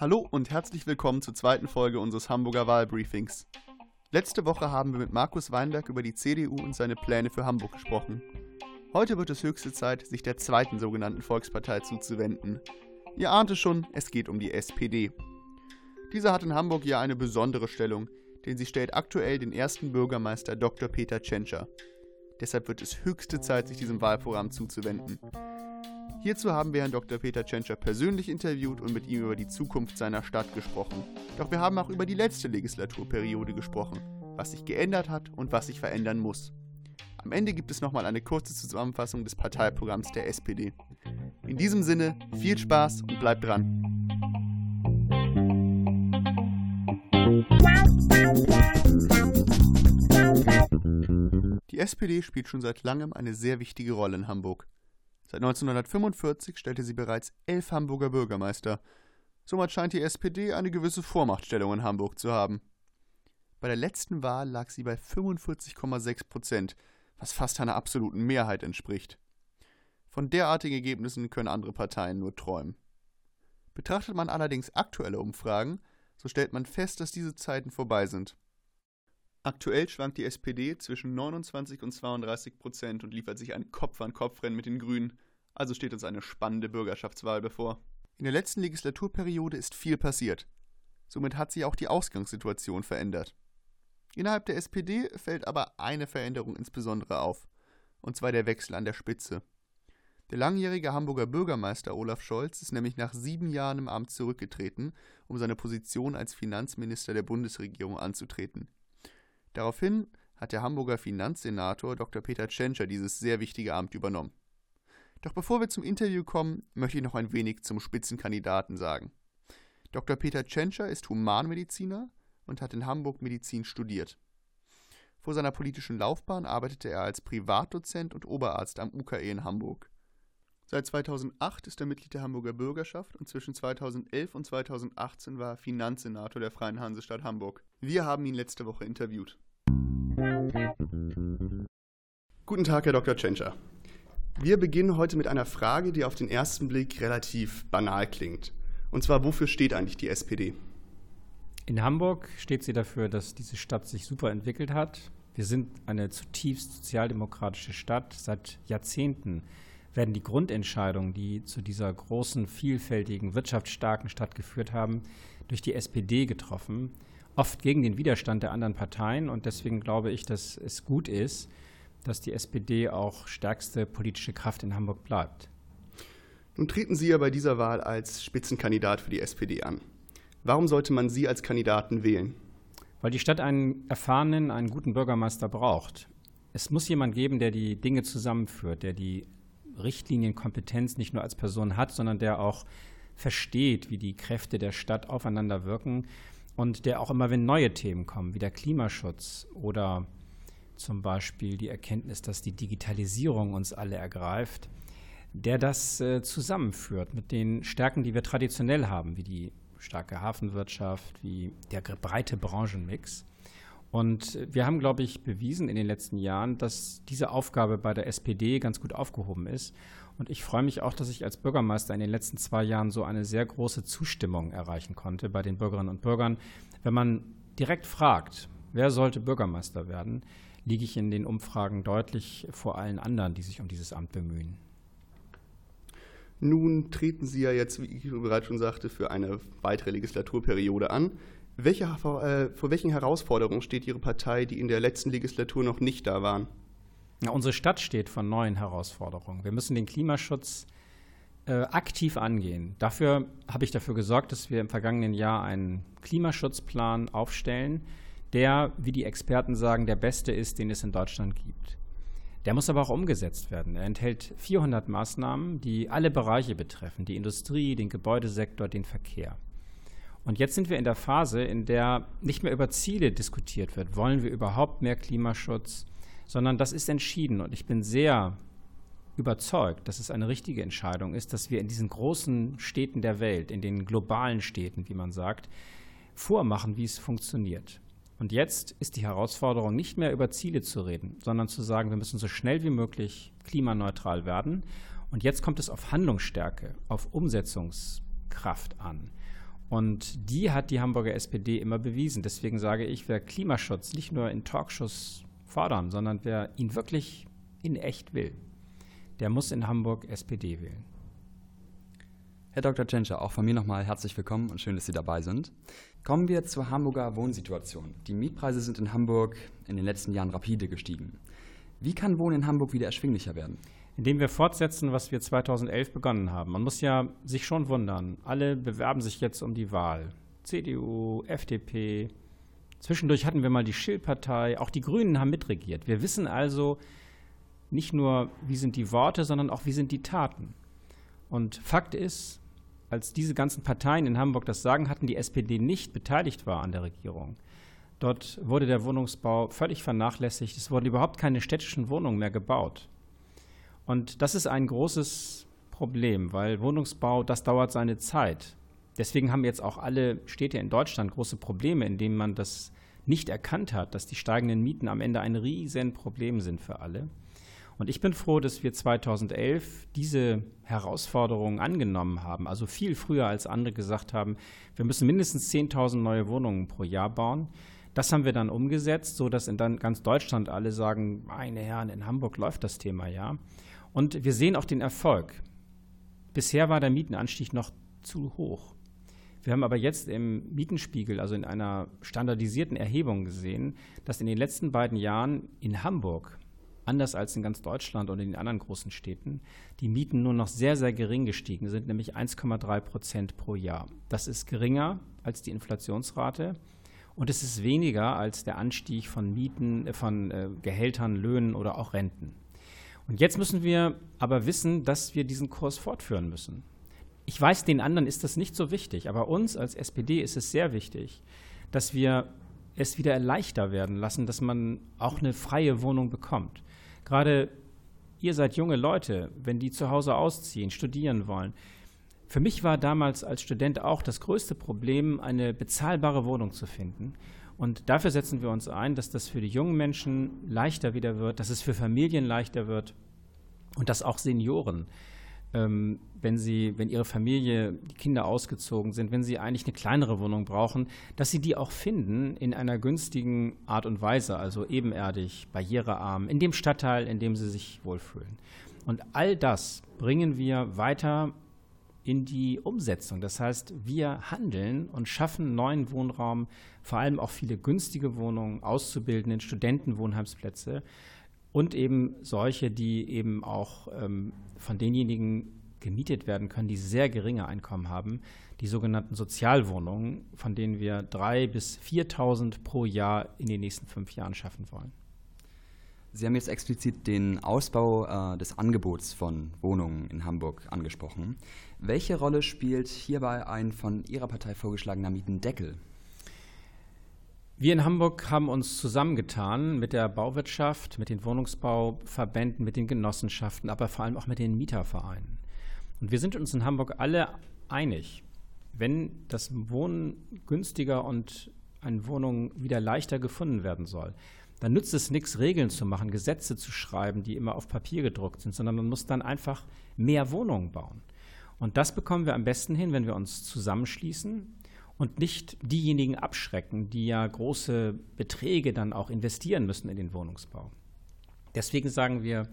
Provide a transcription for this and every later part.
Hallo und herzlich willkommen zur zweiten Folge unseres Hamburger Wahlbriefings. Letzte Woche haben wir mit Markus Weinberg über die CDU und seine Pläne für Hamburg gesprochen. Heute wird es höchste Zeit, sich der zweiten sogenannten Volkspartei zuzuwenden. Ihr ahnt es schon, es geht um die SPD. Diese hat in Hamburg ja eine besondere Stellung, denn sie stellt aktuell den ersten Bürgermeister Dr. Peter Tschentscher. Deshalb wird es höchste Zeit, sich diesem Wahlprogramm zuzuwenden. Hierzu haben wir Herrn Dr. Peter Tschentscher persönlich interviewt und mit ihm über die Zukunft seiner Stadt gesprochen. Doch wir haben auch über die letzte Legislaturperiode gesprochen, was sich geändert hat und was sich verändern muss. Am Ende gibt es nochmal eine kurze Zusammenfassung des Parteiprogramms der SPD. In diesem Sinne, viel Spaß und bleibt dran. Die SPD spielt schon seit langem eine sehr wichtige Rolle in Hamburg. Seit 1945 stellte sie bereits elf Hamburger Bürgermeister. Somit scheint die SPD eine gewisse Vormachtstellung in Hamburg zu haben. Bei der letzten Wahl lag sie bei 45,6 Prozent, was fast einer absoluten Mehrheit entspricht. Von derartigen Ergebnissen können andere Parteien nur träumen. Betrachtet man allerdings aktuelle Umfragen, so stellt man fest, dass diese Zeiten vorbei sind. Aktuell schwankt die SPD zwischen 29 und 32 Prozent und liefert sich ein Kopf-an-Kopf-Rennen mit den Grünen, also steht uns eine spannende Bürgerschaftswahl bevor. In der letzten Legislaturperiode ist viel passiert. Somit hat sich auch die Ausgangssituation verändert. Innerhalb der SPD fällt aber eine Veränderung insbesondere auf, und zwar der Wechsel an der Spitze. Der langjährige Hamburger Bürgermeister Olaf Scholz ist nämlich nach sieben Jahren im Amt zurückgetreten, um seine Position als Finanzminister der Bundesregierung anzutreten. Daraufhin hat der Hamburger Finanzsenator Dr. Peter Tschentscher dieses sehr wichtige Amt übernommen. Doch bevor wir zum Interview kommen, möchte ich noch ein wenig zum Spitzenkandidaten sagen. Dr. Peter Tschentscher ist Humanmediziner und hat in Hamburg Medizin studiert. Vor seiner politischen Laufbahn arbeitete er als Privatdozent und Oberarzt am UKE in Hamburg. Seit 2008 ist er Mitglied der Hamburger Bürgerschaft und zwischen 2011 und 2018 war er Finanzsenator der Freien Hansestadt Hamburg. Wir haben ihn letzte Woche interviewt. Guten Tag, Herr Dr. Tschentscher. Wir beginnen heute mit einer Frage, die auf den ersten Blick relativ banal klingt. Und zwar, wofür steht eigentlich die SPD? In Hamburg steht sie dafür, dass diese Stadt sich super entwickelt hat. Wir sind eine zutiefst sozialdemokratische Stadt. Seit Jahrzehnten werden die Grundentscheidungen, die zu dieser großen, vielfältigen, wirtschaftsstarken Stadt geführt haben, durch die SPD getroffen, oft gegen den Widerstand der anderen Parteien. Und deswegen glaube ich, dass es gut ist, dass die SPD auch stärkste politische Kraft in Hamburg bleibt. Nun treten Sie ja bei dieser Wahl als Spitzenkandidat für die SPD an. Warum sollte man Sie als Kandidaten wählen? Weil die Stadt einen erfahrenen, einen guten Bürgermeister braucht. Es muss jemand geben, der die Dinge zusammenführt, der die Richtlinienkompetenz nicht nur als Person hat, sondern der auch versteht, wie die Kräfte der Stadt aufeinander wirken und der auch immer, wenn neue Themen kommen, wie der Klimaschutz oder zum Beispiel die Erkenntnis, dass die Digitalisierung uns alle ergreift, der das äh, zusammenführt mit den Stärken, die wir traditionell haben, wie die starke Hafenwirtschaft, wie der breite Branchenmix. Und wir haben, glaube ich, bewiesen in den letzten Jahren, dass diese Aufgabe bei der SPD ganz gut aufgehoben ist. Und ich freue mich auch, dass ich als Bürgermeister in den letzten zwei Jahren so eine sehr große Zustimmung erreichen konnte bei den Bürgerinnen und Bürgern. Wenn man direkt fragt, wer sollte Bürgermeister werden, liege ich in den Umfragen deutlich vor allen anderen, die sich um dieses Amt bemühen. Nun treten Sie ja jetzt, wie ich bereits schon sagte, für eine weitere Legislaturperiode an. Welche, äh, vor welchen Herausforderungen steht Ihre Partei, die in der letzten Legislatur noch nicht da waren? Ja, unsere Stadt steht vor neuen Herausforderungen. Wir müssen den Klimaschutz äh, aktiv angehen. Dafür habe ich dafür gesorgt, dass wir im vergangenen Jahr einen Klimaschutzplan aufstellen, der, wie die Experten sagen, der beste ist, den es in Deutschland gibt. Der muss aber auch umgesetzt werden. Er enthält 400 Maßnahmen, die alle Bereiche betreffen, die Industrie, den Gebäudesektor, den Verkehr. Und jetzt sind wir in der Phase, in der nicht mehr über Ziele diskutiert wird. Wollen wir überhaupt mehr Klimaschutz? Sondern das ist entschieden. Und ich bin sehr überzeugt, dass es eine richtige Entscheidung ist, dass wir in diesen großen Städten der Welt, in den globalen Städten, wie man sagt, vormachen, wie es funktioniert. Und jetzt ist die Herausforderung, nicht mehr über Ziele zu reden, sondern zu sagen, wir müssen so schnell wie möglich klimaneutral werden. Und jetzt kommt es auf Handlungsstärke, auf Umsetzungskraft an. Und die hat die Hamburger SPD immer bewiesen. Deswegen sage ich, wer Klimaschutz nicht nur in Talkshows fordern, sondern wer ihn wirklich in echt will, der muss in Hamburg SPD wählen. Herr Dr. Tschentscher, auch von mir nochmal herzlich willkommen und schön, dass Sie dabei sind. Kommen wir zur Hamburger Wohnsituation. Die Mietpreise sind in Hamburg in den letzten Jahren rapide gestiegen. Wie kann Wohnen in Hamburg wieder erschwinglicher werden? Indem wir fortsetzen, was wir 2011 begonnen haben. Man muss ja sich schon wundern. Alle bewerben sich jetzt um die Wahl. CDU, FDP. Zwischendurch hatten wir mal die Schill-Partei. Auch die Grünen haben mitregiert. Wir wissen also nicht nur, wie sind die Worte, sondern auch, wie sind die Taten. Und Fakt ist, als diese ganzen Parteien in Hamburg das Sagen hatten, die SPD nicht beteiligt war an der Regierung. Dort wurde der Wohnungsbau völlig vernachlässigt. Es wurden überhaupt keine städtischen Wohnungen mehr gebaut. Und das ist ein großes Problem, weil Wohnungsbau, das dauert seine Zeit. Deswegen haben jetzt auch alle Städte in Deutschland große Probleme, indem man das nicht erkannt hat, dass die steigenden Mieten am Ende ein Riesenproblem sind für alle. Und ich bin froh, dass wir 2011 diese Herausforderungen angenommen haben, also viel früher als andere gesagt haben, wir müssen mindestens 10.000 neue Wohnungen pro Jahr bauen. Das haben wir dann umgesetzt, sodass in dann ganz Deutschland alle sagen, meine Herren, in Hamburg läuft das Thema ja. Und wir sehen auch den Erfolg. Bisher war der Mietenanstieg noch zu hoch. Wir haben aber jetzt im Mietenspiegel, also in einer standardisierten Erhebung gesehen, dass in den letzten beiden Jahren in Hamburg anders als in ganz Deutschland und in den anderen großen Städten, die Mieten nur noch sehr, sehr gering gestiegen sind, nämlich 1,3 Prozent pro Jahr. Das ist geringer als die Inflationsrate und es ist weniger als der Anstieg von Mieten, äh, von äh, Gehältern, Löhnen oder auch Renten. Und jetzt müssen wir aber wissen, dass wir diesen Kurs fortführen müssen. Ich weiß, den anderen ist das nicht so wichtig, aber uns als SPD ist es sehr wichtig, dass wir es wieder leichter werden lassen, dass man auch eine freie Wohnung bekommt. Gerade ihr seid junge Leute, wenn die zu Hause ausziehen, studieren wollen. Für mich war damals als Student auch das größte Problem, eine bezahlbare Wohnung zu finden. Und dafür setzen wir uns ein, dass das für die jungen Menschen leichter wieder wird, dass es für Familien leichter wird und dass auch Senioren ähm, wenn sie, wenn ihre Familie, die Kinder ausgezogen sind, wenn sie eigentlich eine kleinere Wohnung brauchen, dass sie die auch finden in einer günstigen Art und Weise, also ebenerdig, barrierearm, in dem Stadtteil, in dem sie sich wohlfühlen. Und all das bringen wir weiter in die Umsetzung. Das heißt, wir handeln und schaffen neuen Wohnraum, vor allem auch viele günstige Wohnungen, Auszubildenden, Studentenwohnheimsplätze und eben solche, die eben auch ähm, von denjenigen gemietet werden können, die sehr geringe Einkommen haben, die sogenannten Sozialwohnungen, von denen wir 3.000 bis 4.000 pro Jahr in den nächsten fünf Jahren schaffen wollen. Sie haben jetzt explizit den Ausbau äh, des Angebots von Wohnungen in Hamburg angesprochen. Welche Rolle spielt hierbei ein von Ihrer Partei vorgeschlagener Mietendeckel? Wir in Hamburg haben uns zusammengetan mit der Bauwirtschaft, mit den Wohnungsbauverbänden, mit den Genossenschaften, aber vor allem auch mit den Mietervereinen. Und wir sind uns in Hamburg alle einig, wenn das Wohnen günstiger und eine Wohnung wieder leichter gefunden werden soll, dann nützt es nichts, Regeln zu machen, Gesetze zu schreiben, die immer auf Papier gedruckt sind, sondern man muss dann einfach mehr Wohnungen bauen. Und das bekommen wir am besten hin, wenn wir uns zusammenschließen und nicht diejenigen abschrecken, die ja große Beträge dann auch investieren müssen in den Wohnungsbau. Deswegen sagen wir,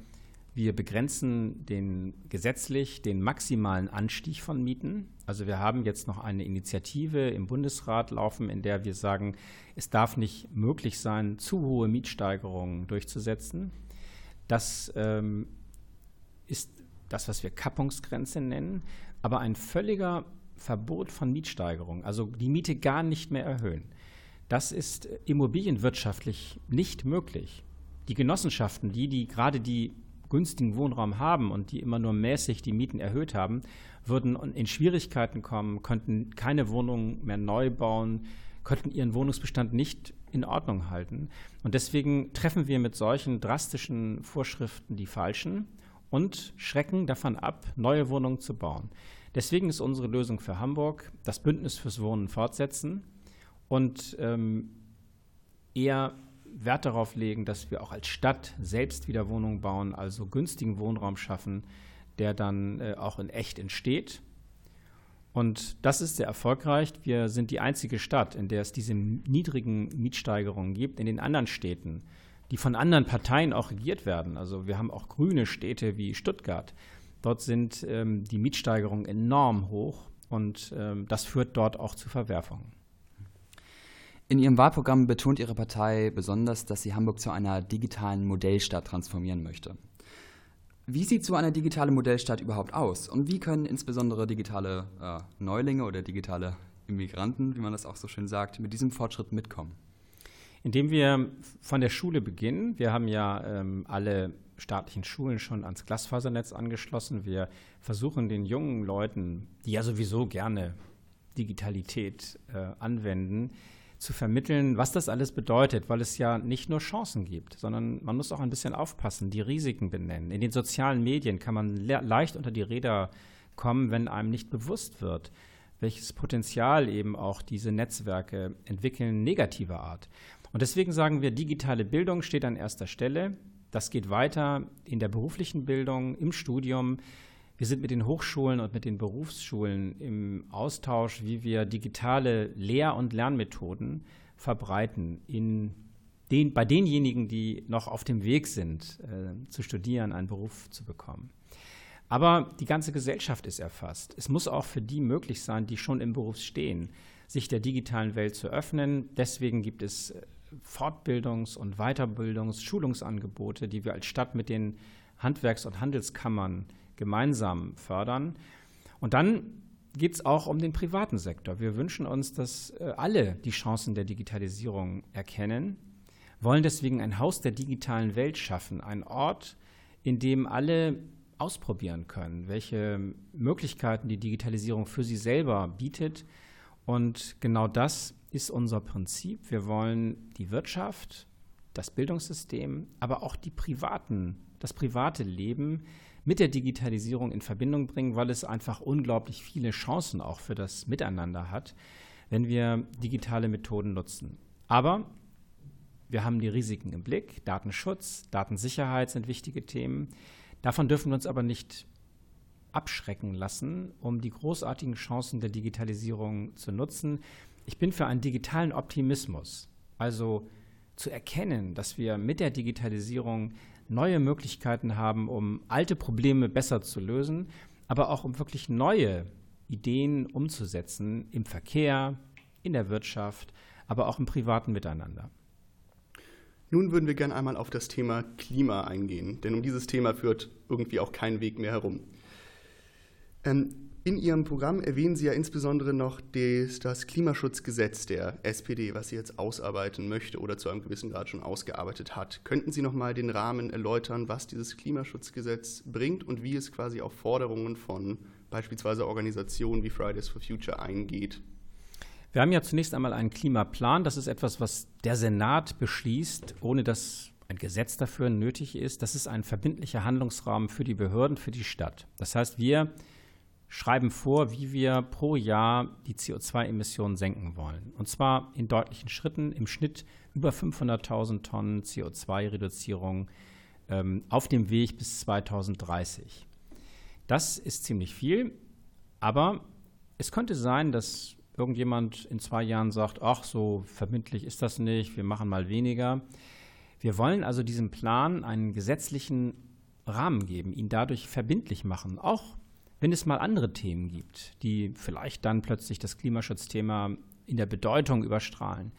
wir begrenzen den gesetzlich den maximalen Anstieg von Mieten. Also wir haben jetzt noch eine Initiative im Bundesrat laufen, in der wir sagen, es darf nicht möglich sein, zu hohe Mietsteigerungen durchzusetzen. Das ähm, ist das, was wir Kappungsgrenze nennen, aber ein völliger Verbot von Mietsteigerung, also die Miete gar nicht mehr erhöhen, das ist immobilienwirtschaftlich nicht möglich. Die Genossenschaften, die, die gerade die günstigen Wohnraum haben und die immer nur mäßig die Mieten erhöht haben, würden in Schwierigkeiten kommen, könnten keine Wohnungen mehr neu bauen, könnten ihren Wohnungsbestand nicht in Ordnung halten. Und deswegen treffen wir mit solchen drastischen Vorschriften die falschen und schrecken davon ab, neue Wohnungen zu bauen. Deswegen ist unsere Lösung für Hamburg das Bündnis fürs Wohnen fortsetzen und ähm, eher Wert darauf legen, dass wir auch als Stadt selbst wieder Wohnungen bauen, also günstigen Wohnraum schaffen, der dann äh, auch in echt entsteht. Und das ist sehr erfolgreich. Wir sind die einzige Stadt, in der es diese niedrigen Mietsteigerungen gibt. In den anderen Städten, die von anderen Parteien auch regiert werden, also wir haben auch grüne Städte wie Stuttgart, dort sind ähm, die Mietsteigerungen enorm hoch und ähm, das führt dort auch zu Verwerfungen. In Ihrem Wahlprogramm betont Ihre Partei besonders, dass sie Hamburg zu einer digitalen Modellstadt transformieren möchte. Wie sieht so eine digitale Modellstadt überhaupt aus? Und wie können insbesondere digitale äh, Neulinge oder digitale Immigranten, wie man das auch so schön sagt, mit diesem Fortschritt mitkommen? Indem wir von der Schule beginnen. Wir haben ja ähm, alle staatlichen Schulen schon ans Glasfasernetz angeschlossen. Wir versuchen den jungen Leuten, die ja sowieso gerne Digitalität äh, anwenden, zu vermitteln, was das alles bedeutet, weil es ja nicht nur Chancen gibt, sondern man muss auch ein bisschen aufpassen, die Risiken benennen. In den sozialen Medien kann man le leicht unter die Räder kommen, wenn einem nicht bewusst wird, welches Potenzial eben auch diese Netzwerke entwickeln, negativer Art. Und deswegen sagen wir, digitale Bildung steht an erster Stelle. Das geht weiter in der beruflichen Bildung, im Studium. Wir sind mit den Hochschulen und mit den Berufsschulen im Austausch, wie wir digitale Lehr- und Lernmethoden verbreiten in den, bei denjenigen, die noch auf dem Weg sind, äh, zu studieren, einen Beruf zu bekommen. Aber die ganze Gesellschaft ist erfasst. Es muss auch für die möglich sein, die schon im Beruf stehen, sich der digitalen Welt zu öffnen. Deswegen gibt es äh, Fortbildungs- und Weiterbildungs-, Schulungsangebote, die wir als Stadt mit den Handwerks- und Handelskammern gemeinsam fördern. Und dann geht es auch um den privaten Sektor. Wir wünschen uns, dass äh, alle die Chancen der Digitalisierung erkennen, wollen deswegen ein Haus der digitalen Welt schaffen, ein Ort, in dem alle ausprobieren können, welche Möglichkeiten die Digitalisierung für sie selber bietet. Und genau das ist unser Prinzip. Wir wollen die Wirtschaft, das Bildungssystem, aber auch die privaten, das private Leben mit der Digitalisierung in Verbindung bringen, weil es einfach unglaublich viele Chancen auch für das Miteinander hat, wenn wir digitale Methoden nutzen. Aber wir haben die Risiken im Blick. Datenschutz, Datensicherheit sind wichtige Themen. Davon dürfen wir uns aber nicht abschrecken lassen, um die großartigen Chancen der Digitalisierung zu nutzen. Ich bin für einen digitalen Optimismus, also zu erkennen, dass wir mit der Digitalisierung neue Möglichkeiten haben, um alte Probleme besser zu lösen, aber auch um wirklich neue Ideen umzusetzen im Verkehr, in der Wirtschaft, aber auch im privaten Miteinander. Nun würden wir gerne einmal auf das Thema Klima eingehen, denn um dieses Thema führt irgendwie auch kein Weg mehr herum. Ähm, in Ihrem Programm erwähnen Sie ja insbesondere noch das Klimaschutzgesetz der SPD, was sie jetzt ausarbeiten möchte oder zu einem gewissen Grad schon ausgearbeitet hat. Könnten Sie noch mal den Rahmen erläutern, was dieses Klimaschutzgesetz bringt und wie es quasi auf Forderungen von beispielsweise Organisationen wie Fridays for Future eingeht? Wir haben ja zunächst einmal einen Klimaplan. Das ist etwas, was der Senat beschließt, ohne dass ein Gesetz dafür nötig ist. Das ist ein verbindlicher Handlungsrahmen für die Behörden, für die Stadt. Das heißt, wir schreiben vor, wie wir pro Jahr die CO2-Emissionen senken wollen. Und zwar in deutlichen Schritten, im Schnitt über 500.000 Tonnen CO2-Reduzierung ähm, auf dem Weg bis 2030. Das ist ziemlich viel, aber es könnte sein, dass irgendjemand in zwei Jahren sagt, ach, so verbindlich ist das nicht, wir machen mal weniger. Wir wollen also diesem Plan einen gesetzlichen Rahmen geben, ihn dadurch verbindlich machen, auch wenn es mal andere Themen gibt, die vielleicht dann plötzlich das Klimaschutzthema in der Bedeutung überstrahlen.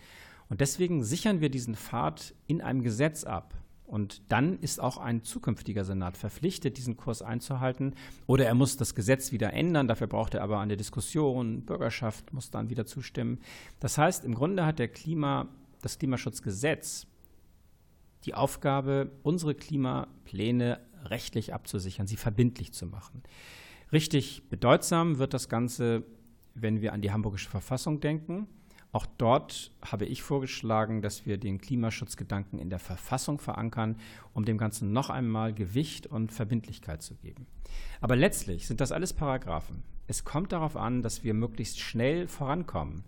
Und deswegen sichern wir diesen Pfad in einem Gesetz ab. Und dann ist auch ein zukünftiger Senat verpflichtet, diesen Kurs einzuhalten. Oder er muss das Gesetz wieder ändern. Dafür braucht er aber eine Diskussion. Bürgerschaft muss dann wieder zustimmen. Das heißt, im Grunde hat der Klima, das Klimaschutzgesetz die Aufgabe, unsere Klimapläne rechtlich abzusichern, sie verbindlich zu machen. Richtig bedeutsam wird das Ganze, wenn wir an die Hamburgische Verfassung denken. Auch dort habe ich vorgeschlagen, dass wir den Klimaschutzgedanken in der Verfassung verankern, um dem Ganzen noch einmal Gewicht und Verbindlichkeit zu geben. Aber letztlich sind das alles Paragraphen. Es kommt darauf an, dass wir möglichst schnell vorankommen.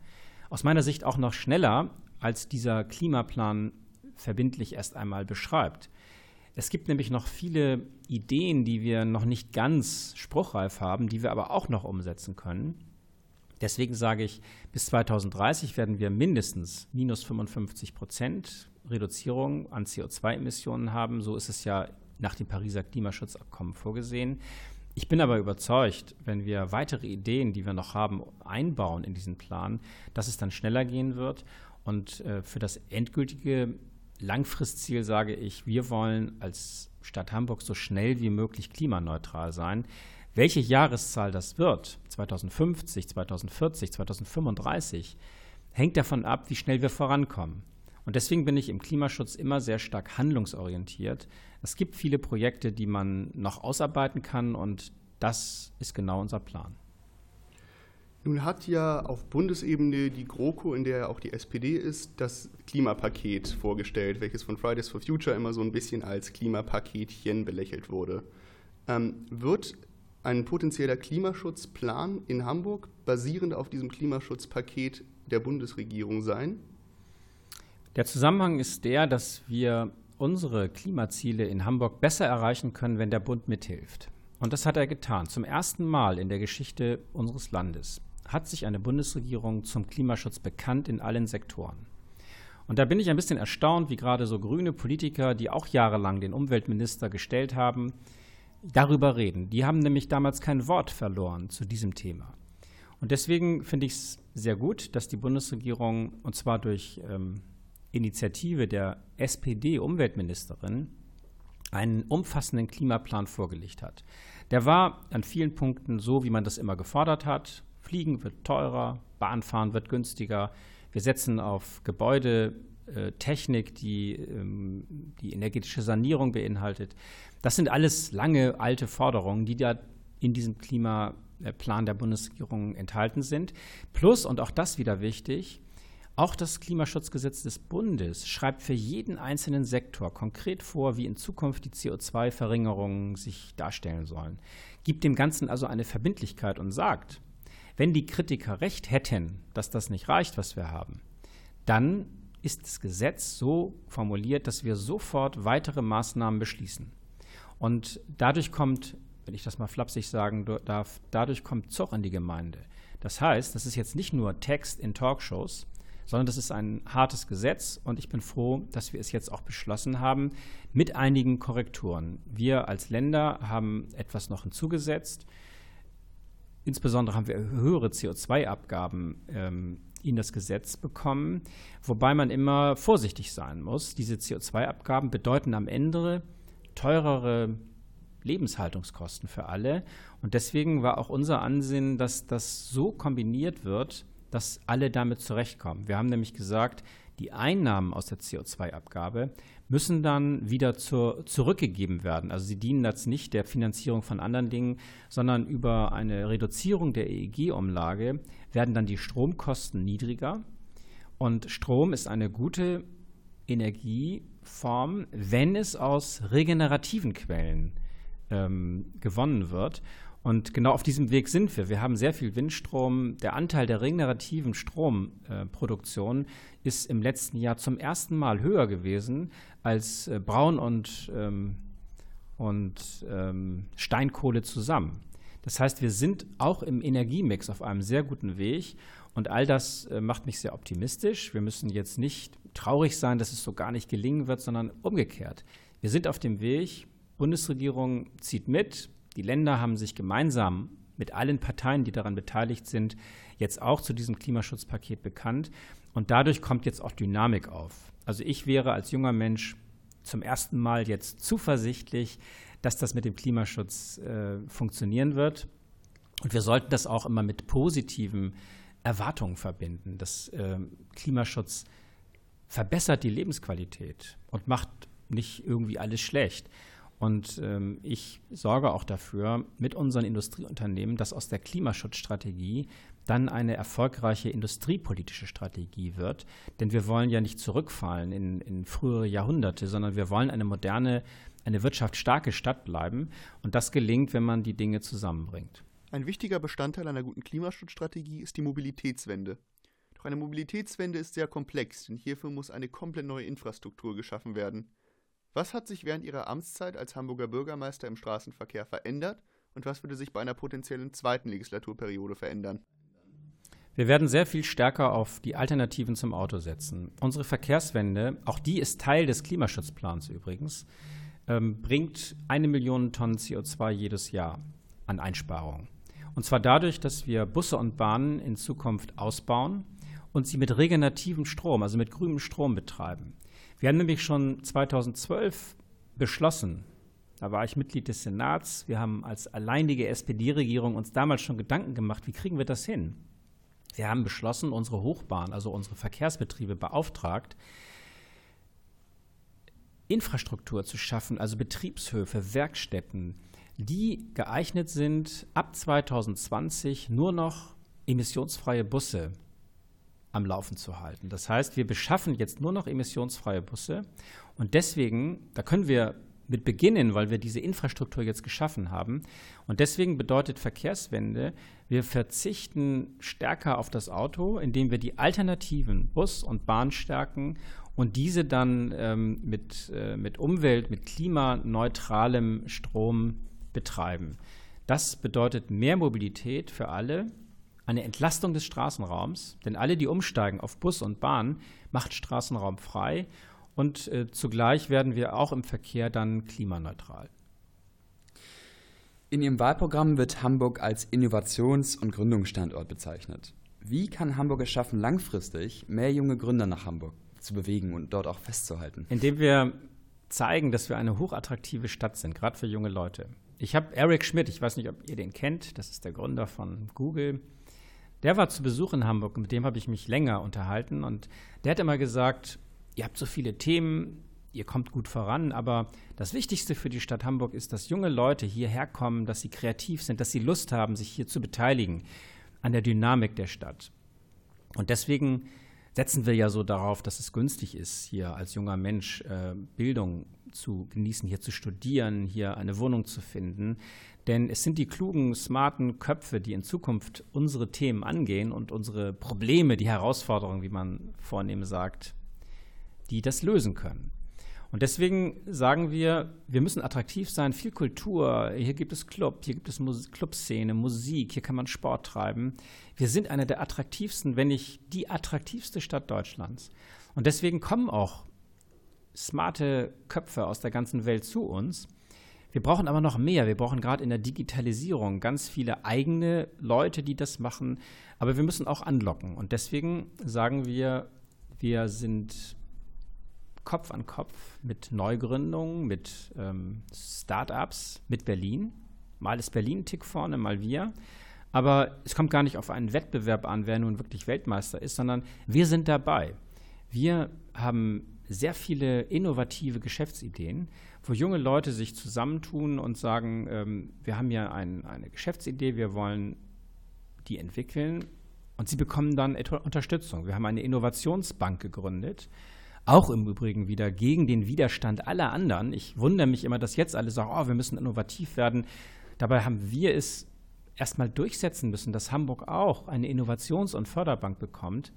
Aus meiner Sicht auch noch schneller, als dieser Klimaplan verbindlich erst einmal beschreibt. Es gibt nämlich noch viele Ideen, die wir noch nicht ganz spruchreif haben, die wir aber auch noch umsetzen können. Deswegen sage ich, bis 2030 werden wir mindestens minus 55 Prozent Reduzierung an CO2-Emissionen haben. So ist es ja nach dem Pariser Klimaschutzabkommen vorgesehen. Ich bin aber überzeugt, wenn wir weitere Ideen, die wir noch haben, einbauen in diesen Plan, dass es dann schneller gehen wird. Und äh, für das endgültige Langfristziel sage ich, wir wollen als Stadt Hamburg so schnell wie möglich klimaneutral sein. Welche Jahreszahl das wird, 2050, 2040, 2035, hängt davon ab, wie schnell wir vorankommen. Und deswegen bin ich im Klimaschutz immer sehr stark handlungsorientiert. Es gibt viele Projekte, die man noch ausarbeiten kann und das ist genau unser Plan. Nun hat ja auf Bundesebene die GroKo, in der auch die SPD ist, das Klimapaket vorgestellt, welches von Fridays for Future immer so ein bisschen als Klimapaketchen belächelt wurde. Ähm, wird ein potenzieller Klimaschutzplan in Hamburg basierend auf diesem Klimaschutzpaket der Bundesregierung sein? Der Zusammenhang ist der, dass wir unsere Klimaziele in Hamburg besser erreichen können, wenn der Bund mithilft. Und das hat er getan. Zum ersten Mal in der Geschichte unseres Landes hat sich eine Bundesregierung zum Klimaschutz bekannt in allen Sektoren. Und da bin ich ein bisschen erstaunt, wie gerade so grüne Politiker, die auch jahrelang den Umweltminister gestellt haben, darüber reden. Die haben nämlich damals kein Wort verloren zu diesem Thema. Und deswegen finde ich es sehr gut, dass die Bundesregierung, und zwar durch ähm, Initiative der SPD-Umweltministerin, einen umfassenden Klimaplan vorgelegt hat. Der war an vielen Punkten so, wie man das immer gefordert hat. Fliegen wird teurer, Bahnfahren wird günstiger. Wir setzen auf Gebäudetechnik, die ähm, die energetische Sanierung beinhaltet. Das sind alles lange alte Forderungen, die da in diesem Klimaplan der Bundesregierung enthalten sind. Plus, und auch das wieder wichtig, auch das Klimaschutzgesetz des Bundes schreibt für jeden einzelnen Sektor konkret vor, wie in Zukunft die CO2-Verringerungen sich darstellen sollen. Gibt dem Ganzen also eine Verbindlichkeit und sagt, wenn die Kritiker recht hätten, dass das nicht reicht, was wir haben, dann ist das Gesetz so formuliert, dass wir sofort weitere Maßnahmen beschließen. Und dadurch kommt, wenn ich das mal flapsig sagen darf, dadurch kommt Zug in die Gemeinde. Das heißt, das ist jetzt nicht nur Text in Talkshows, sondern das ist ein hartes Gesetz und ich bin froh, dass wir es jetzt auch beschlossen haben mit einigen Korrekturen. Wir als Länder haben etwas noch hinzugesetzt. Insbesondere haben wir höhere CO2-Abgaben ähm, in das Gesetz bekommen, wobei man immer vorsichtig sein muss. Diese CO2-Abgaben bedeuten am Ende teurere Lebenshaltungskosten für alle. Und deswegen war auch unser Ansinnen, dass das so kombiniert wird, dass alle damit zurechtkommen. Wir haben nämlich gesagt, die Einnahmen aus der CO2-Abgabe müssen dann wieder zur, zurückgegeben werden. Also sie dienen jetzt nicht der Finanzierung von anderen Dingen, sondern über eine Reduzierung der EEG-Umlage werden dann die Stromkosten niedriger. Und Strom ist eine gute Energieform, wenn es aus regenerativen Quellen ähm, gewonnen wird. Und genau auf diesem Weg sind wir. Wir haben sehr viel Windstrom. Der Anteil der regenerativen Stromproduktion ist im letzten Jahr zum ersten Mal höher gewesen als äh, Braun und, ähm, und ähm, Steinkohle zusammen. Das heißt, wir sind auch im Energiemix auf einem sehr guten Weg. Und all das äh, macht mich sehr optimistisch. Wir müssen jetzt nicht traurig sein, dass es so gar nicht gelingen wird, sondern umgekehrt. Wir sind auf dem Weg. Bundesregierung zieht mit, die Länder haben sich gemeinsam mit allen Parteien, die daran beteiligt sind, jetzt auch zu diesem Klimaschutzpaket bekannt. Und dadurch kommt jetzt auch Dynamik auf. Also ich wäre als junger Mensch zum ersten Mal jetzt zuversichtlich, dass das mit dem Klimaschutz äh, funktionieren wird. Und wir sollten das auch immer mit positiven Erwartungen verbinden. Das äh, Klimaschutz verbessert die Lebensqualität und macht nicht irgendwie alles schlecht. Und ähm, ich sorge auch dafür mit unseren Industrieunternehmen, dass aus der Klimaschutzstrategie dann eine erfolgreiche industriepolitische Strategie wird. Denn wir wollen ja nicht zurückfallen in, in frühere Jahrhunderte, sondern wir wollen eine moderne, eine wirtschaftsstarke Stadt bleiben. Und das gelingt, wenn man die Dinge zusammenbringt. Ein wichtiger Bestandteil einer guten Klimaschutzstrategie ist die Mobilitätswende. Doch eine Mobilitätswende ist sehr komplex, denn hierfür muss eine komplett neue Infrastruktur geschaffen werden. Was hat sich während Ihrer Amtszeit als Hamburger Bürgermeister im Straßenverkehr verändert und was würde sich bei einer potenziellen zweiten Legislaturperiode verändern? Wir werden sehr viel stärker auf die Alternativen zum Auto setzen. Unsere Verkehrswende, auch die ist Teil des Klimaschutzplans übrigens, ähm, bringt eine Million Tonnen CO2 jedes Jahr an Einsparungen. Und zwar dadurch, dass wir Busse und Bahnen in Zukunft ausbauen und sie mit regenerativem Strom, also mit grünem Strom betreiben. Wir haben nämlich schon 2012 beschlossen, da war ich Mitglied des Senats, wir haben als alleinige SPD-Regierung uns damals schon Gedanken gemacht, wie kriegen wir das hin? Wir haben beschlossen, unsere Hochbahn, also unsere Verkehrsbetriebe beauftragt, Infrastruktur zu schaffen, also Betriebshöfe, Werkstätten, die geeignet sind, ab 2020 nur noch emissionsfreie Busse am Laufen zu halten. Das heißt, wir beschaffen jetzt nur noch emissionsfreie Busse und deswegen, da können wir mit beginnen, weil wir diese Infrastruktur jetzt geschaffen haben. Und deswegen bedeutet Verkehrswende, wir verzichten stärker auf das Auto, indem wir die alternativen Bus und Bahn stärken und diese dann ähm, mit, äh, mit Umwelt, mit klimaneutralem Strom betreiben. Das bedeutet mehr Mobilität für alle, eine Entlastung des Straßenraums, denn alle, die umsteigen auf Bus und Bahn, macht Straßenraum frei und äh, zugleich werden wir auch im Verkehr dann klimaneutral. In Ihrem Wahlprogramm wird Hamburg als Innovations- und Gründungsstandort bezeichnet. Wie kann Hamburg es schaffen, langfristig mehr junge Gründer nach Hamburg zu bewegen und dort auch festzuhalten? Indem wir zeigen, dass wir eine hochattraktive Stadt sind, gerade für junge Leute. Ich habe Eric Schmidt, ich weiß nicht, ob ihr den kennt, das ist der Gründer von Google. Der war zu Besuch in Hamburg, mit dem habe ich mich länger unterhalten und der hat immer gesagt, ihr habt so viele Themen, ihr kommt gut voran, aber das Wichtigste für die Stadt Hamburg ist, dass junge Leute hierher kommen, dass sie kreativ sind, dass sie Lust haben, sich hier zu beteiligen an der Dynamik der Stadt. Und deswegen setzen wir ja so darauf, dass es günstig ist, hier als junger Mensch äh, Bildung zu genießen, hier zu studieren, hier eine Wohnung zu finden. Denn es sind die klugen, smarten Köpfe, die in Zukunft unsere Themen angehen und unsere Probleme, die Herausforderungen, wie man vornehm sagt, die das lösen können. Und deswegen sagen wir, wir müssen attraktiv sein, viel Kultur, hier gibt es Club, hier gibt es Mus Clubszene, Musik, hier kann man Sport treiben. Wir sind eine der attraktivsten, wenn nicht die attraktivste Stadt Deutschlands. Und deswegen kommen auch smarte Köpfe aus der ganzen Welt zu uns. Wir brauchen aber noch mehr. Wir brauchen gerade in der Digitalisierung ganz viele eigene Leute, die das machen. Aber wir müssen auch anlocken. Und deswegen sagen wir, wir sind Kopf an Kopf mit Neugründungen, mit ähm, Startups, mit Berlin. Mal ist Berlin ein Tick vorne, mal wir. Aber es kommt gar nicht auf einen Wettbewerb an, wer nun wirklich Weltmeister ist, sondern wir sind dabei. Wir haben sehr viele innovative Geschäftsideen, wo junge Leute sich zusammentun und sagen, ähm, wir haben ja ein, eine Geschäftsidee, wir wollen die entwickeln und sie bekommen dann Unterstützung. Wir haben eine Innovationsbank gegründet, auch im Übrigen wieder gegen den Widerstand aller anderen. Ich wundere mich immer, dass jetzt alle sagen, oh, wir müssen innovativ werden. Dabei haben wir es erstmal durchsetzen müssen, dass Hamburg auch eine Innovations- und Förderbank bekommt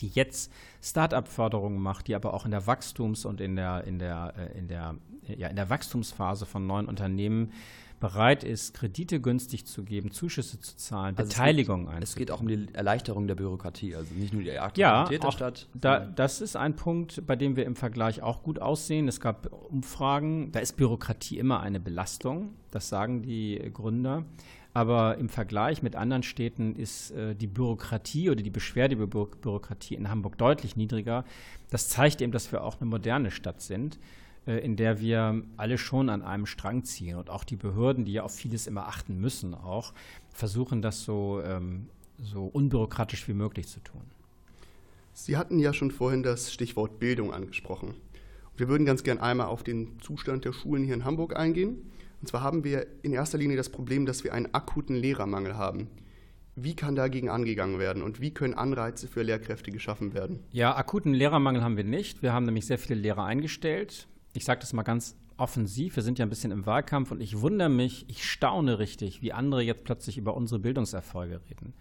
die jetzt Start-up-Förderungen macht, die aber auch in der Wachstums- und in der, in der, äh, in der, ja, in der Wachstumsphase von neuen Unternehmen bereit ist, Kredite günstig zu geben, Zuschüsse zu zahlen, also Beteiligung einzugehen. Es geht auch um die Erleichterung der Bürokratie, also nicht nur die Attraktivität ja, der Stadt. Da, das ist ein Punkt, bei dem wir im Vergleich auch gut aussehen. Es gab Umfragen, da ist Bürokratie immer eine Belastung, das sagen die Gründer. Aber im Vergleich mit anderen Städten ist äh, die Bürokratie oder die Beschwerde über Bü Bürokratie in Hamburg deutlich niedriger. Das zeigt eben, dass wir auch eine moderne Stadt sind, äh, in der wir alle schon an einem Strang ziehen. Und auch die Behörden, die ja auf vieles immer achten müssen, auch versuchen, das so, ähm, so unbürokratisch wie möglich zu tun. Sie hatten ja schon vorhin das Stichwort Bildung angesprochen. Wir würden ganz gern einmal auf den Zustand der Schulen hier in Hamburg eingehen. Und zwar haben wir in erster Linie das Problem, dass wir einen akuten Lehrermangel haben. Wie kann dagegen angegangen werden und wie können Anreize für Lehrkräfte geschaffen werden? Ja, akuten Lehrermangel haben wir nicht. Wir haben nämlich sehr viele Lehrer eingestellt. Ich sage das mal ganz offensiv. Wir sind ja ein bisschen im Wahlkampf und ich wundere mich, ich staune richtig, wie andere jetzt plötzlich über unsere Bildungserfolge reden.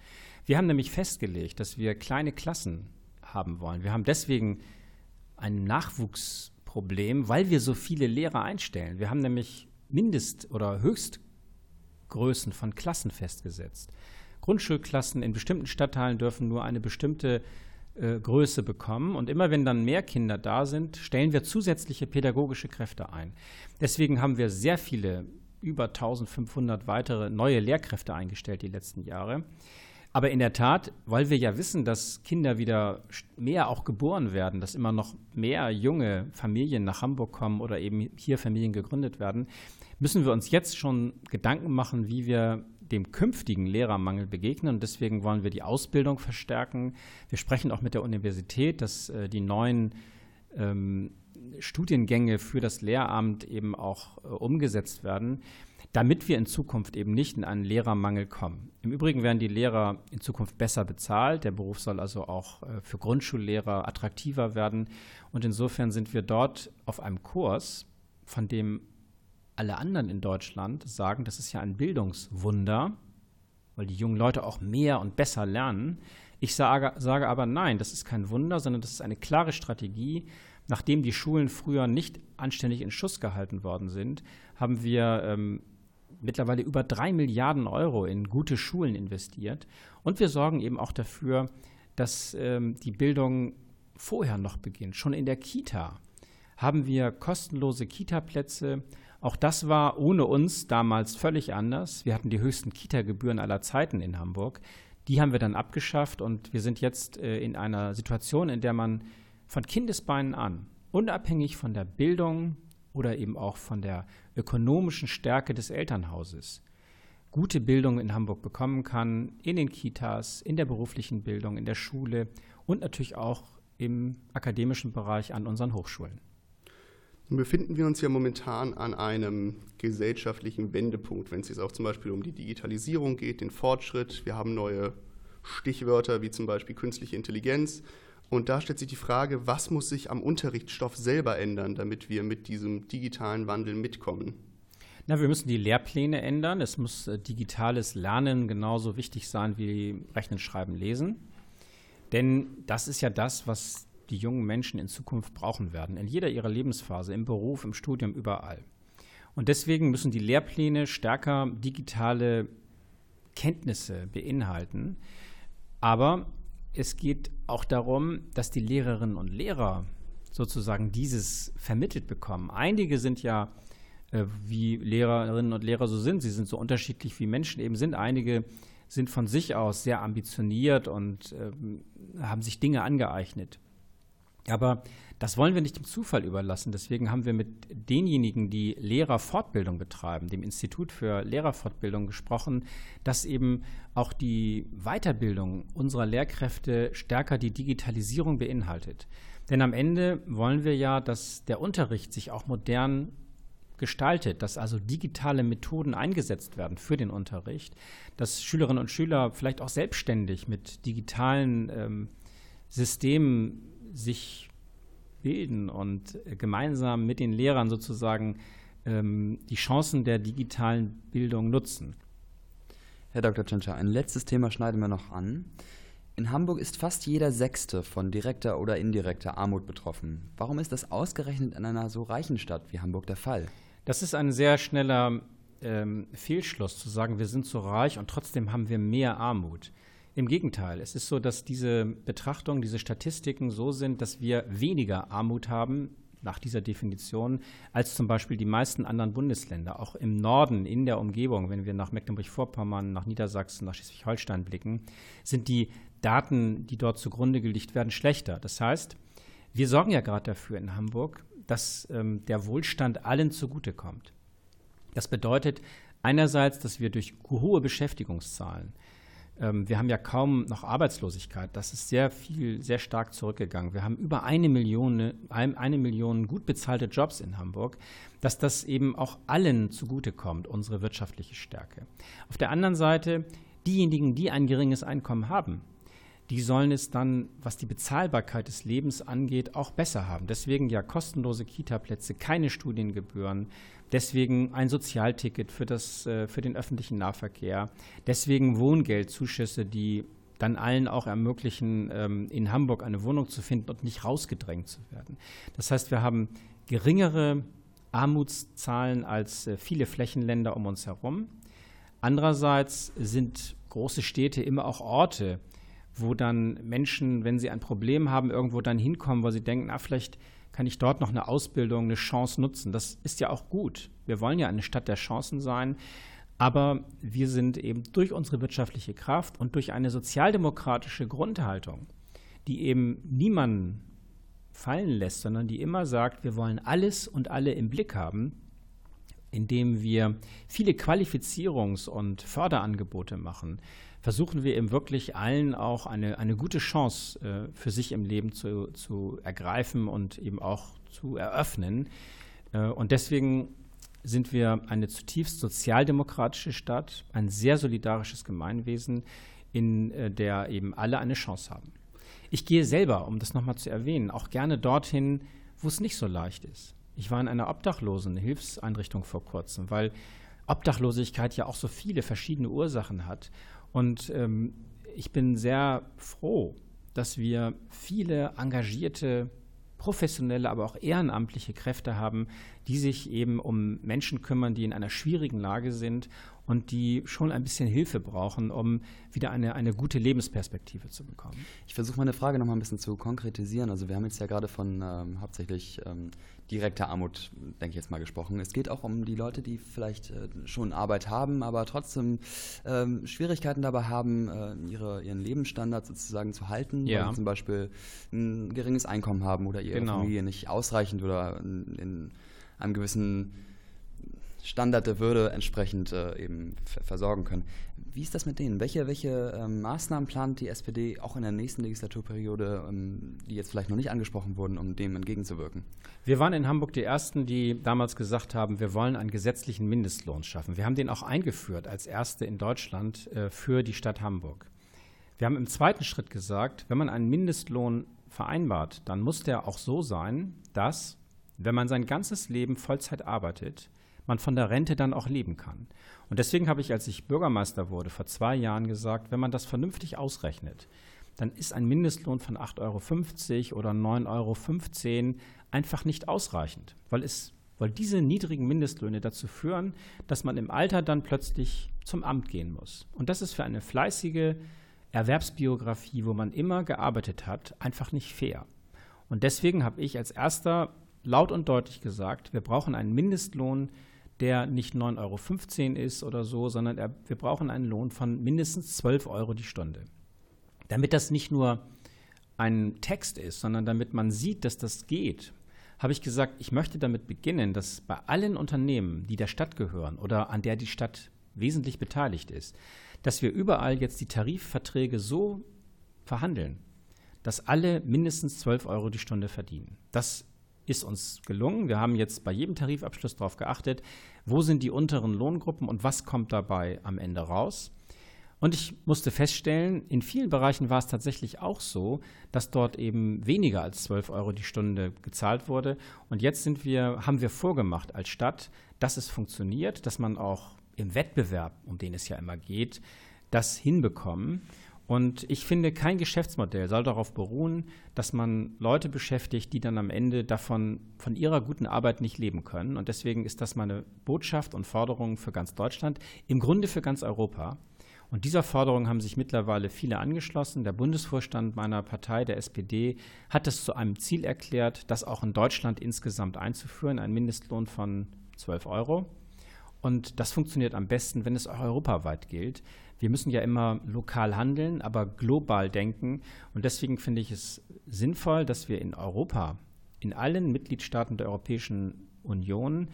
Wir haben nämlich festgelegt, dass wir kleine Klassen haben wollen. Wir haben deswegen ein Nachwuchsproblem, weil wir so viele Lehrer einstellen. Wir haben nämlich Mindest- oder Höchstgrößen von Klassen festgesetzt. Grundschulklassen in bestimmten Stadtteilen dürfen nur eine bestimmte äh, Größe bekommen. Und immer wenn dann mehr Kinder da sind, stellen wir zusätzliche pädagogische Kräfte ein. Deswegen haben wir sehr viele, über 1500 weitere neue Lehrkräfte eingestellt die letzten Jahre. Aber in der Tat, weil wir ja wissen, dass Kinder wieder mehr auch geboren werden, dass immer noch mehr junge Familien nach Hamburg kommen oder eben hier Familien gegründet werden, müssen wir uns jetzt schon Gedanken machen, wie wir dem künftigen Lehrermangel begegnen. Und deswegen wollen wir die Ausbildung verstärken. Wir sprechen auch mit der Universität, dass äh, die neuen ähm, Studiengänge für das Lehramt eben auch äh, umgesetzt werden, damit wir in Zukunft eben nicht in einen Lehrermangel kommen. Im Übrigen werden die Lehrer in Zukunft besser bezahlt. Der Beruf soll also auch äh, für Grundschullehrer attraktiver werden. Und insofern sind wir dort auf einem Kurs, von dem alle anderen in Deutschland sagen, das ist ja ein Bildungswunder, weil die jungen Leute auch mehr und besser lernen. Ich sage, sage aber nein, das ist kein Wunder, sondern das ist eine klare Strategie. Nachdem die Schulen früher nicht anständig in Schuss gehalten worden sind, haben wir ähm, mittlerweile über drei Milliarden Euro in gute Schulen investiert. Und wir sorgen eben auch dafür, dass ähm, die Bildung vorher noch beginnt. Schon in der Kita haben wir kostenlose Kita-Plätze auch das war ohne uns damals völlig anders. Wir hatten die höchsten Kita-Gebühren aller Zeiten in Hamburg. Die haben wir dann abgeschafft und wir sind jetzt äh, in einer Situation, in der man von Kindesbeinen an, unabhängig von der Bildung oder eben auch von der ökonomischen Stärke des Elternhauses, gute Bildung in Hamburg bekommen kann, in den Kitas, in der beruflichen Bildung, in der Schule und natürlich auch im akademischen Bereich an unseren Hochschulen. Befinden wir uns ja momentan an einem gesellschaftlichen Wendepunkt, wenn es jetzt auch zum Beispiel um die Digitalisierung geht, den Fortschritt. Wir haben neue Stichwörter wie zum Beispiel künstliche Intelligenz. Und da stellt sich die Frage, was muss sich am Unterrichtsstoff selber ändern, damit wir mit diesem digitalen Wandel mitkommen? Na, wir müssen die Lehrpläne ändern. Es muss äh, digitales Lernen genauso wichtig sein wie Rechnen, Schreiben, Lesen. Denn das ist ja das, was die jungen Menschen in Zukunft brauchen werden, in jeder ihrer Lebensphase, im Beruf, im Studium, überall. Und deswegen müssen die Lehrpläne stärker digitale Kenntnisse beinhalten. Aber es geht auch darum, dass die Lehrerinnen und Lehrer sozusagen dieses vermittelt bekommen. Einige sind ja, äh, wie Lehrerinnen und Lehrer so sind, sie sind so unterschiedlich wie Menschen eben sind. Einige sind von sich aus sehr ambitioniert und äh, haben sich Dinge angeeignet. Aber das wollen wir nicht dem Zufall überlassen. Deswegen haben wir mit denjenigen, die Lehrerfortbildung betreiben, dem Institut für Lehrerfortbildung gesprochen, dass eben auch die Weiterbildung unserer Lehrkräfte stärker die Digitalisierung beinhaltet. Denn am Ende wollen wir ja, dass der Unterricht sich auch modern gestaltet, dass also digitale Methoden eingesetzt werden für den Unterricht, dass Schülerinnen und Schüler vielleicht auch selbstständig mit digitalen ähm, Systemen sich bilden und gemeinsam mit den Lehrern sozusagen ähm, die Chancen der digitalen Bildung nutzen. Herr Dr. Tschentscher, ein letztes Thema schneiden wir noch an. In Hamburg ist fast jeder Sechste von direkter oder indirekter Armut betroffen. Warum ist das ausgerechnet in einer so reichen Stadt wie Hamburg der Fall? Das ist ein sehr schneller ähm, Fehlschluss zu sagen, wir sind so reich und trotzdem haben wir mehr Armut. Im Gegenteil, es ist so, dass diese Betrachtungen, diese Statistiken so sind, dass wir weniger Armut haben nach dieser Definition als zum Beispiel die meisten anderen Bundesländer. Auch im Norden, in der Umgebung, wenn wir nach Mecklenburg-Vorpommern, nach Niedersachsen, nach Schleswig-Holstein blicken, sind die Daten, die dort zugrunde gelegt werden, schlechter. Das heißt, wir sorgen ja gerade dafür in Hamburg, dass ähm, der Wohlstand allen zugutekommt. Das bedeutet einerseits, dass wir durch hohe Beschäftigungszahlen wir haben ja kaum noch Arbeitslosigkeit. Das ist sehr viel, sehr stark zurückgegangen. Wir haben über eine Million, eine Million gut bezahlte Jobs in Hamburg, dass das eben auch allen zugutekommt, unsere wirtschaftliche Stärke. Auf der anderen Seite, diejenigen, die ein geringes Einkommen haben, die sollen es dann, was die Bezahlbarkeit des Lebens angeht, auch besser haben. Deswegen ja kostenlose Kita-Plätze, keine Studiengebühren, deswegen ein Sozialticket für, das, äh, für den öffentlichen Nahverkehr, deswegen Wohngeldzuschüsse, die dann allen auch ermöglichen, ähm, in Hamburg eine Wohnung zu finden und nicht rausgedrängt zu werden. Das heißt, wir haben geringere Armutszahlen als äh, viele Flächenländer um uns herum. Andererseits sind große Städte immer auch Orte, wo dann Menschen, wenn sie ein Problem haben, irgendwo dann hinkommen, wo sie denken, na, vielleicht kann ich dort noch eine Ausbildung, eine Chance nutzen. Das ist ja auch gut. Wir wollen ja eine Stadt der Chancen sein. Aber wir sind eben durch unsere wirtschaftliche Kraft und durch eine sozialdemokratische Grundhaltung, die eben niemanden fallen lässt, sondern die immer sagt, wir wollen alles und alle im Blick haben, indem wir viele Qualifizierungs- und Förderangebote machen, versuchen wir eben wirklich allen auch eine, eine gute Chance äh, für sich im Leben zu, zu ergreifen und eben auch zu eröffnen. Äh, und deswegen sind wir eine zutiefst sozialdemokratische Stadt, ein sehr solidarisches Gemeinwesen, in äh, der eben alle eine Chance haben. Ich gehe selber, um das nochmal zu erwähnen, auch gerne dorthin, wo es nicht so leicht ist. Ich war in einer obdachlosen Hilfseinrichtung vor kurzem, weil Obdachlosigkeit ja auch so viele verschiedene Ursachen hat. Und ähm, ich bin sehr froh, dass wir viele engagierte, professionelle, aber auch ehrenamtliche Kräfte haben, die sich eben um Menschen kümmern, die in einer schwierigen Lage sind und die schon ein bisschen Hilfe brauchen, um wieder eine, eine gute Lebensperspektive zu bekommen. Ich versuche meine Frage noch mal ein bisschen zu konkretisieren. Also wir haben jetzt ja gerade von ähm, hauptsächlich ähm, direkter Armut, denke ich jetzt mal, gesprochen. Es geht auch um die Leute, die vielleicht äh, schon Arbeit haben, aber trotzdem ähm, Schwierigkeiten dabei haben, äh, ihre, ihren Lebensstandard sozusagen zu halten, ja. weil sie zum Beispiel ein geringes Einkommen haben oder ihre genau. Familie nicht ausreichend oder in, in einem gewissen Standard der Würde entsprechend äh, eben versorgen können. Wie ist das mit denen? Welche, welche ähm, Maßnahmen plant die SPD auch in der nächsten Legislaturperiode, ähm, die jetzt vielleicht noch nicht angesprochen wurden, um dem entgegenzuwirken? Wir waren in Hamburg die Ersten, die damals gesagt haben, wir wollen einen gesetzlichen Mindestlohn schaffen. Wir haben den auch eingeführt als Erste in Deutschland äh, für die Stadt Hamburg. Wir haben im zweiten Schritt gesagt, wenn man einen Mindestlohn vereinbart, dann muss der auch so sein, dass, wenn man sein ganzes Leben Vollzeit arbeitet, man von der Rente dann auch leben kann. Und deswegen habe ich, als ich Bürgermeister wurde, vor zwei Jahren gesagt, wenn man das vernünftig ausrechnet, dann ist ein Mindestlohn von 8,50 Euro oder 9,15 Euro einfach nicht ausreichend, weil, es, weil diese niedrigen Mindestlöhne dazu führen, dass man im Alter dann plötzlich zum Amt gehen muss. Und das ist für eine fleißige Erwerbsbiografie, wo man immer gearbeitet hat, einfach nicht fair. Und deswegen habe ich als erster laut und deutlich gesagt, wir brauchen einen Mindestlohn, der nicht 9,15 Euro ist oder so, sondern er, wir brauchen einen Lohn von mindestens 12 Euro die Stunde. Damit das nicht nur ein Text ist, sondern damit man sieht, dass das geht, habe ich gesagt, ich möchte damit beginnen, dass bei allen Unternehmen, die der Stadt gehören oder an der die Stadt wesentlich beteiligt ist, dass wir überall jetzt die Tarifverträge so verhandeln, dass alle mindestens 12 Euro die Stunde verdienen. Das ist uns gelungen. Wir haben jetzt bei jedem Tarifabschluss darauf geachtet, wo sind die unteren Lohngruppen und was kommt dabei am Ende raus. Und ich musste feststellen, in vielen Bereichen war es tatsächlich auch so, dass dort eben weniger als 12 Euro die Stunde gezahlt wurde. Und jetzt sind wir, haben wir vorgemacht als Stadt, dass es funktioniert, dass man auch im Wettbewerb, um den es ja immer geht, das hinbekommen. Und ich finde, kein Geschäftsmodell soll darauf beruhen, dass man Leute beschäftigt, die dann am Ende davon, von ihrer guten Arbeit nicht leben können. Und deswegen ist das meine Botschaft und Forderung für ganz Deutschland, im Grunde für ganz Europa. Und dieser Forderung haben sich mittlerweile viele angeschlossen. Der Bundesvorstand meiner Partei, der SPD, hat es zu einem Ziel erklärt, das auch in Deutschland insgesamt einzuführen, einen Mindestlohn von 12 Euro. Und das funktioniert am besten, wenn es auch europaweit gilt wir müssen ja immer lokal handeln, aber global denken. Und deswegen finde ich es sinnvoll, dass wir in Europa, in allen Mitgliedstaaten der Europäischen Union,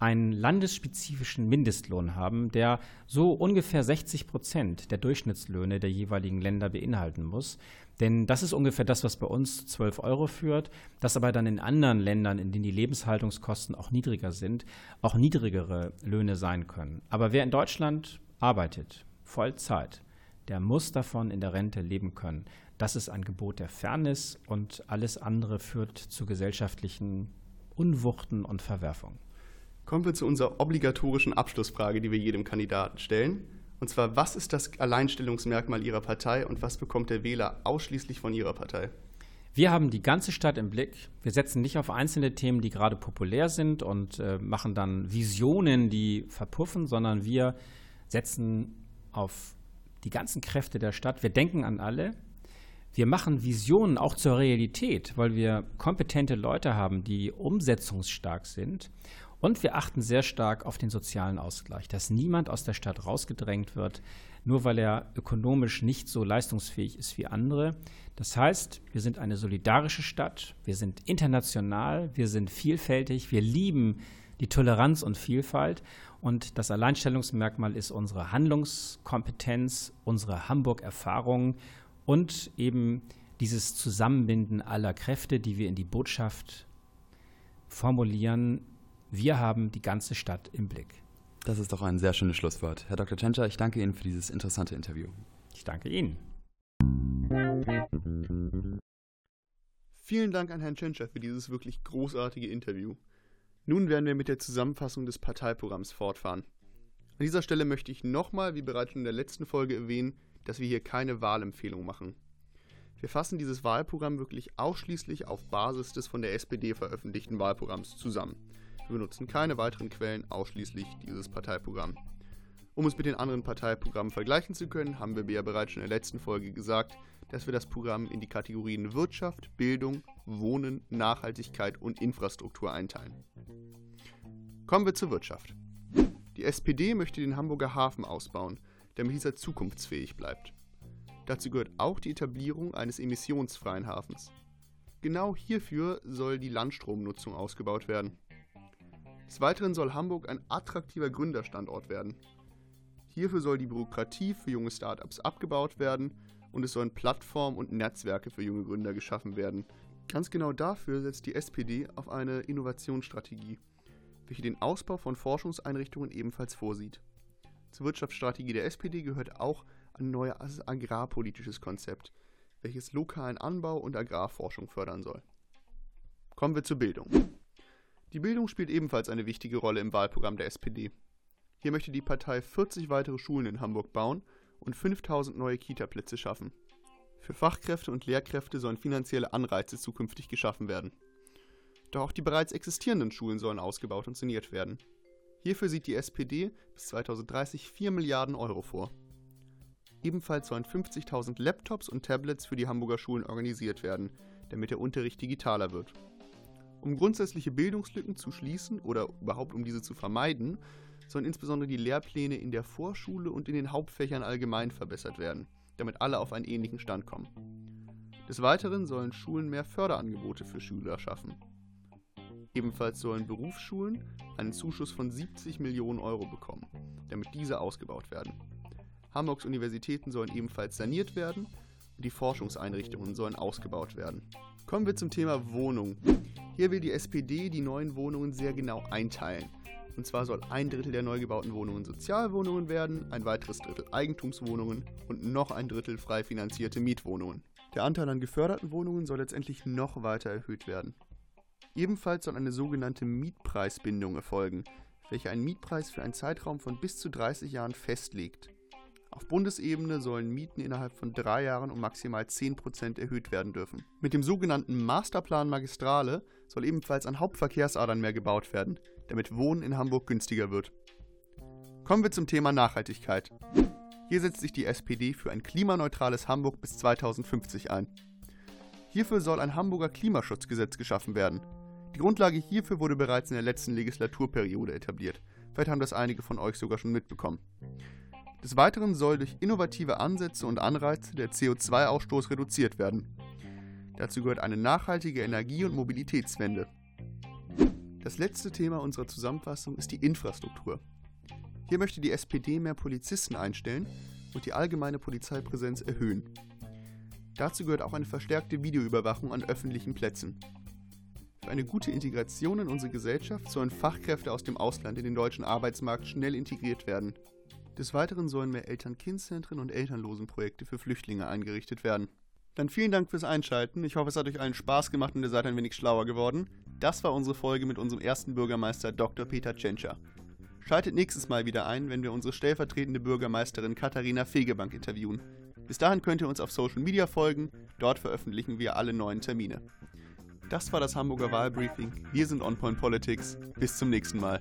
einen landesspezifischen Mindestlohn haben, der so ungefähr 60 Prozent der Durchschnittslöhne der jeweiligen Länder beinhalten muss. Denn das ist ungefähr das, was bei uns 12 Euro führt, das aber dann in anderen Ländern, in denen die Lebenshaltungskosten auch niedriger sind, auch niedrigere Löhne sein können. Aber wer in Deutschland arbeitet, Vollzeit, der muss davon in der Rente leben können. Das ist ein Gebot der Fairness und alles andere führt zu gesellschaftlichen Unwuchten und Verwerfungen. Kommen wir zu unserer obligatorischen Abschlussfrage, die wir jedem Kandidaten stellen. Und zwar, was ist das Alleinstellungsmerkmal Ihrer Partei und was bekommt der Wähler ausschließlich von Ihrer Partei? Wir haben die ganze Stadt im Blick. Wir setzen nicht auf einzelne Themen, die gerade populär sind und äh, machen dann Visionen, die verpuffen, sondern wir setzen auf die ganzen Kräfte der Stadt. Wir denken an alle. Wir machen Visionen auch zur Realität, weil wir kompetente Leute haben, die umsetzungsstark sind. Und wir achten sehr stark auf den sozialen Ausgleich, dass niemand aus der Stadt rausgedrängt wird, nur weil er ökonomisch nicht so leistungsfähig ist wie andere. Das heißt, wir sind eine solidarische Stadt, wir sind international, wir sind vielfältig, wir lieben die Toleranz und Vielfalt. Und das Alleinstellungsmerkmal ist unsere Handlungskompetenz, unsere Hamburg-Erfahrung und eben dieses Zusammenbinden aller Kräfte, die wir in die Botschaft formulieren. Wir haben die ganze Stadt im Blick. Das ist doch ein sehr schönes Schlusswort. Herr Dr. Tschentscher, ich danke Ihnen für dieses interessante Interview. Ich danke Ihnen. Vielen Dank an Herrn Tschentscher für dieses wirklich großartige Interview. Nun werden wir mit der Zusammenfassung des Parteiprogramms fortfahren. An dieser Stelle möchte ich nochmal, wie bereits in der letzten Folge erwähnen, dass wir hier keine Wahlempfehlung machen. Wir fassen dieses Wahlprogramm wirklich ausschließlich auf Basis des von der SPD veröffentlichten Wahlprogramms zusammen. Wir benutzen keine weiteren Quellen, ausschließlich dieses Parteiprogramm. Um es mit den anderen Parteiprogrammen vergleichen zu können, haben wir ja bereits schon in der letzten Folge gesagt, dass wir das Programm in die Kategorien Wirtschaft, Bildung, Wohnen, Nachhaltigkeit und Infrastruktur einteilen. Kommen wir zur Wirtschaft. Die SPD möchte den Hamburger Hafen ausbauen, damit dieser zukunftsfähig bleibt. Dazu gehört auch die Etablierung eines emissionsfreien Hafens. Genau hierfür soll die Landstromnutzung ausgebaut werden. Des Weiteren soll Hamburg ein attraktiver Gründerstandort werden. Hierfür soll die Bürokratie für junge Startups abgebaut werden und es sollen Plattformen und Netzwerke für junge Gründer geschaffen werden. Ganz genau dafür setzt die SPD auf eine Innovationsstrategie, welche den Ausbau von Forschungseinrichtungen ebenfalls vorsieht. Zur Wirtschaftsstrategie der SPD gehört auch ein neues agrarpolitisches Konzept, welches lokalen Anbau und Agrarforschung fördern soll. Kommen wir zur Bildung. Die Bildung spielt ebenfalls eine wichtige Rolle im Wahlprogramm der SPD. Hier möchte die Partei 40 weitere Schulen in Hamburg bauen und 5000 neue Kita-Plätze schaffen. Für Fachkräfte und Lehrkräfte sollen finanzielle Anreize zukünftig geschaffen werden. Doch auch die bereits existierenden Schulen sollen ausgebaut und saniert werden. Hierfür sieht die SPD bis 2030 4 Milliarden Euro vor. Ebenfalls sollen 50.000 Laptops und Tablets für die Hamburger Schulen organisiert werden, damit der Unterricht digitaler wird. Um grundsätzliche Bildungslücken zu schließen oder überhaupt um diese zu vermeiden, sollen insbesondere die Lehrpläne in der Vorschule und in den Hauptfächern allgemein verbessert werden, damit alle auf einen ähnlichen Stand kommen. Des Weiteren sollen Schulen mehr Förderangebote für Schüler schaffen. Ebenfalls sollen Berufsschulen einen Zuschuss von 70 Millionen Euro bekommen, damit diese ausgebaut werden. Hamburgs Universitäten sollen ebenfalls saniert werden und die Forschungseinrichtungen sollen ausgebaut werden. Kommen wir zum Thema Wohnung. Hier will die SPD die neuen Wohnungen sehr genau einteilen. Und zwar soll ein Drittel der neu gebauten Wohnungen Sozialwohnungen werden, ein weiteres Drittel Eigentumswohnungen und noch ein Drittel frei finanzierte Mietwohnungen. Der Anteil an geförderten Wohnungen soll letztendlich noch weiter erhöht werden. Ebenfalls soll eine sogenannte Mietpreisbindung erfolgen, welche einen Mietpreis für einen Zeitraum von bis zu 30 Jahren festlegt. Auf Bundesebene sollen Mieten innerhalb von drei Jahren um maximal 10% erhöht werden dürfen. Mit dem sogenannten Masterplan Magistrale soll ebenfalls an Hauptverkehrsadern mehr gebaut werden, damit Wohnen in Hamburg günstiger wird. Kommen wir zum Thema Nachhaltigkeit. Hier setzt sich die SPD für ein klimaneutrales Hamburg bis 2050 ein. Hierfür soll ein Hamburger Klimaschutzgesetz geschaffen werden. Die Grundlage hierfür wurde bereits in der letzten Legislaturperiode etabliert. Vielleicht haben das einige von euch sogar schon mitbekommen. Des Weiteren soll durch innovative Ansätze und Anreize der CO2-Ausstoß reduziert werden. Dazu gehört eine nachhaltige Energie- und Mobilitätswende. Das letzte Thema unserer Zusammenfassung ist die Infrastruktur. Hier möchte die SPD mehr Polizisten einstellen und die allgemeine Polizeipräsenz erhöhen. Dazu gehört auch eine verstärkte Videoüberwachung an öffentlichen Plätzen. Für eine gute Integration in unsere Gesellschaft sollen Fachkräfte aus dem Ausland in den deutschen Arbeitsmarkt schnell integriert werden. Des Weiteren sollen mehr Eltern-Kind-Zentren und Elternlosenprojekte für Flüchtlinge eingerichtet werden. Dann vielen Dank fürs Einschalten. Ich hoffe, es hat euch allen Spaß gemacht und ihr seid ein wenig schlauer geworden. Das war unsere Folge mit unserem ersten Bürgermeister Dr. Peter Tschentscher. Schaltet nächstes Mal wieder ein, wenn wir unsere stellvertretende Bürgermeisterin Katharina Fegebank interviewen. Bis dahin könnt ihr uns auf Social Media folgen, dort veröffentlichen wir alle neuen Termine. Das war das Hamburger Wahlbriefing. Wir sind On Point Politics. Bis zum nächsten Mal.